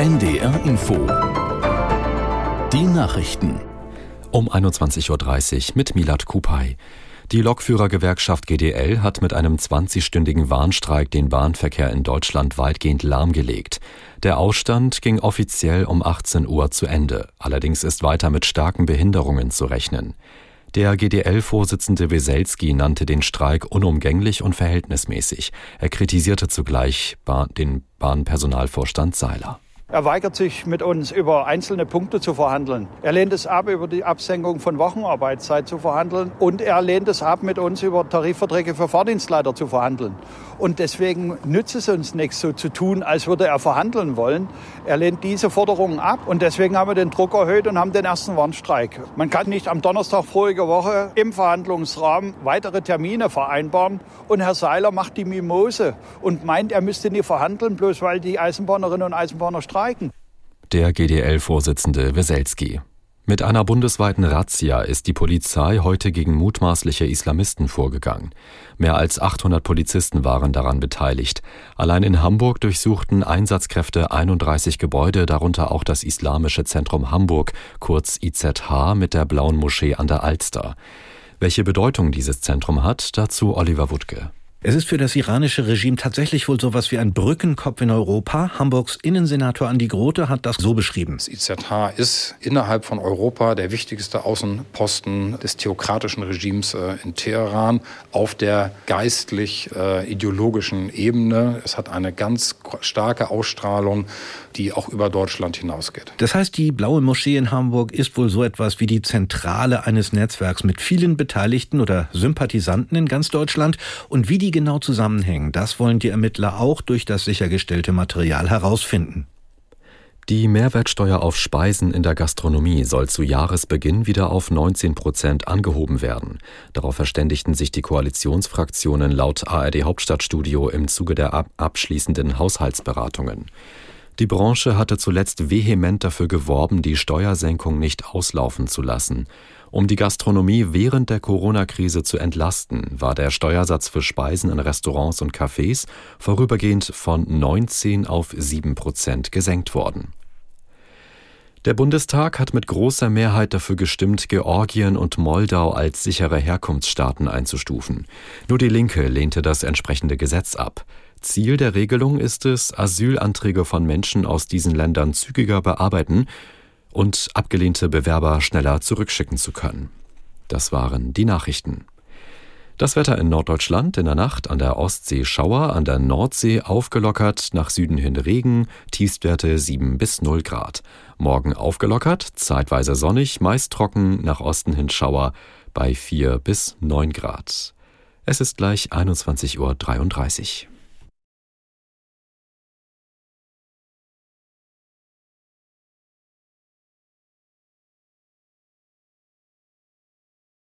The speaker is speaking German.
NDR Info. Die Nachrichten. Um 21.30 Uhr mit Milat Kupay. Die Lokführergewerkschaft GDL hat mit einem 20-stündigen Warnstreik den Bahnverkehr in Deutschland weitgehend lahmgelegt. Der Ausstand ging offiziell um 18 Uhr zu Ende. Allerdings ist weiter mit starken Behinderungen zu rechnen. Der GDL-Vorsitzende Weselski nannte den Streik unumgänglich und verhältnismäßig. Er kritisierte zugleich den Bahnpersonalvorstand Seiler. Er weigert sich, mit uns über einzelne Punkte zu verhandeln. Er lehnt es ab, über die Absenkung von Wochenarbeitszeit zu verhandeln. Und er lehnt es ab, mit uns über Tarifverträge für Fahrdienstleiter zu verhandeln. Und deswegen nützt es uns nichts, so zu tun, als würde er verhandeln wollen. Er lehnt diese Forderungen ab. Und deswegen haben wir den Druck erhöht und haben den ersten Warnstreik. Man kann nicht am Donnerstag vorige Woche im Verhandlungsrahmen weitere Termine vereinbaren. Und Herr Seiler macht die Mimose und meint, er müsste nie verhandeln, bloß weil die Eisenbahnerinnen und Eisenbahner streiken. Der GDL-Vorsitzende Weselski. Mit einer bundesweiten Razzia ist die Polizei heute gegen mutmaßliche Islamisten vorgegangen. Mehr als 800 Polizisten waren daran beteiligt. Allein in Hamburg durchsuchten Einsatzkräfte 31 Gebäude, darunter auch das Islamische Zentrum Hamburg, kurz IZH, mit der Blauen Moschee an der Alster. Welche Bedeutung dieses Zentrum hat, dazu Oliver Wuttke. Es ist für das iranische Regime tatsächlich wohl sowas wie ein Brückenkopf in Europa. Hamburgs Innensenator Andi Grote hat das so beschrieben. Das IZH ist innerhalb von Europa der wichtigste Außenposten des theokratischen Regimes äh, in Teheran auf der geistlich-ideologischen äh, Ebene. Es hat eine ganz starke Ausstrahlung, die auch über Deutschland hinausgeht. Das heißt, die Blaue Moschee in Hamburg ist wohl so etwas wie die Zentrale eines Netzwerks mit vielen Beteiligten oder Sympathisanten in ganz Deutschland. Und wie die die genau zusammenhängen, das wollen die Ermittler auch durch das sichergestellte Material herausfinden. Die Mehrwertsteuer auf Speisen in der Gastronomie soll zu Jahresbeginn wieder auf 19 Prozent angehoben werden. Darauf verständigten sich die Koalitionsfraktionen laut ARD Hauptstadtstudio im Zuge der abschließenden Haushaltsberatungen. Die Branche hatte zuletzt vehement dafür geworben, die Steuersenkung nicht auslaufen zu lassen. Um die Gastronomie während der Corona-Krise zu entlasten, war der Steuersatz für Speisen in Restaurants und Cafés vorübergehend von 19 auf 7 Prozent gesenkt worden. Der Bundestag hat mit großer Mehrheit dafür gestimmt, Georgien und Moldau als sichere Herkunftsstaaten einzustufen. Nur die Linke lehnte das entsprechende Gesetz ab. Ziel der Regelung ist es, Asylanträge von Menschen aus diesen Ländern zügiger bearbeiten und abgelehnte Bewerber schneller zurückschicken zu können. Das waren die Nachrichten. Das Wetter in Norddeutschland in der Nacht an der Ostsee Schauer, an der Nordsee aufgelockert, nach Süden hin Regen, Tiefstwerte 7 bis 0 Grad. Morgen aufgelockert, zeitweise sonnig, meist trocken, nach Osten hin Schauer bei 4 bis 9 Grad. Es ist gleich 21.33 Uhr.